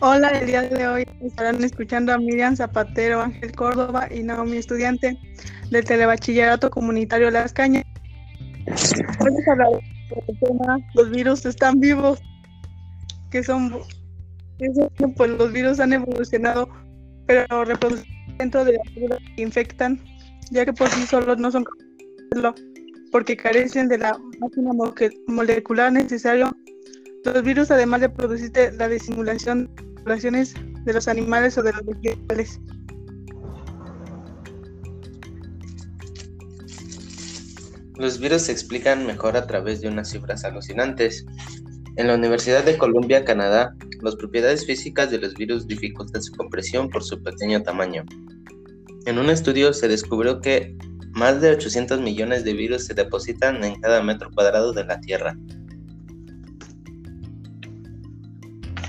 Hola, el día de hoy estarán escuchando a Miriam Zapatero, Ángel Córdoba y Naomi, estudiante del Telebachillerato Comunitario Las Cañas. Vamos a hablar del tema Los virus están vivos, que son, pues los virus han evolucionado, pero reproducen dentro de células que infectan, ya que por sí solos no son porque carecen de la máquina molecular necesaria. Los virus, además de producir la disimulación de los animales o de los vegetales. Los virus se explican mejor a través de unas cifras alucinantes. En la Universidad de Columbia, Canadá, las propiedades físicas de los virus dificultan su compresión por su pequeño tamaño. En un estudio se descubrió que más de 800 millones de virus se depositan en cada metro cuadrado de la Tierra.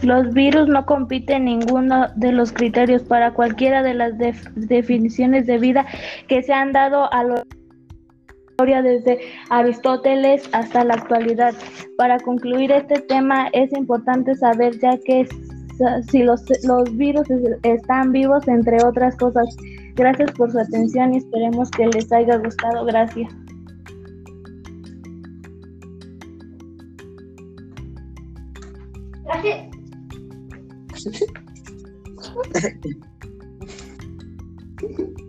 Los virus no compiten ninguno de los criterios para cualquiera de las definiciones de vida que se han dado a historia desde Aristóteles hasta la actualidad. Para concluir este tema es importante saber ya que si los, los virus están vivos entre otras cosas. Gracias por su atención y esperemos que les haya gustado. Gracias. Gracias.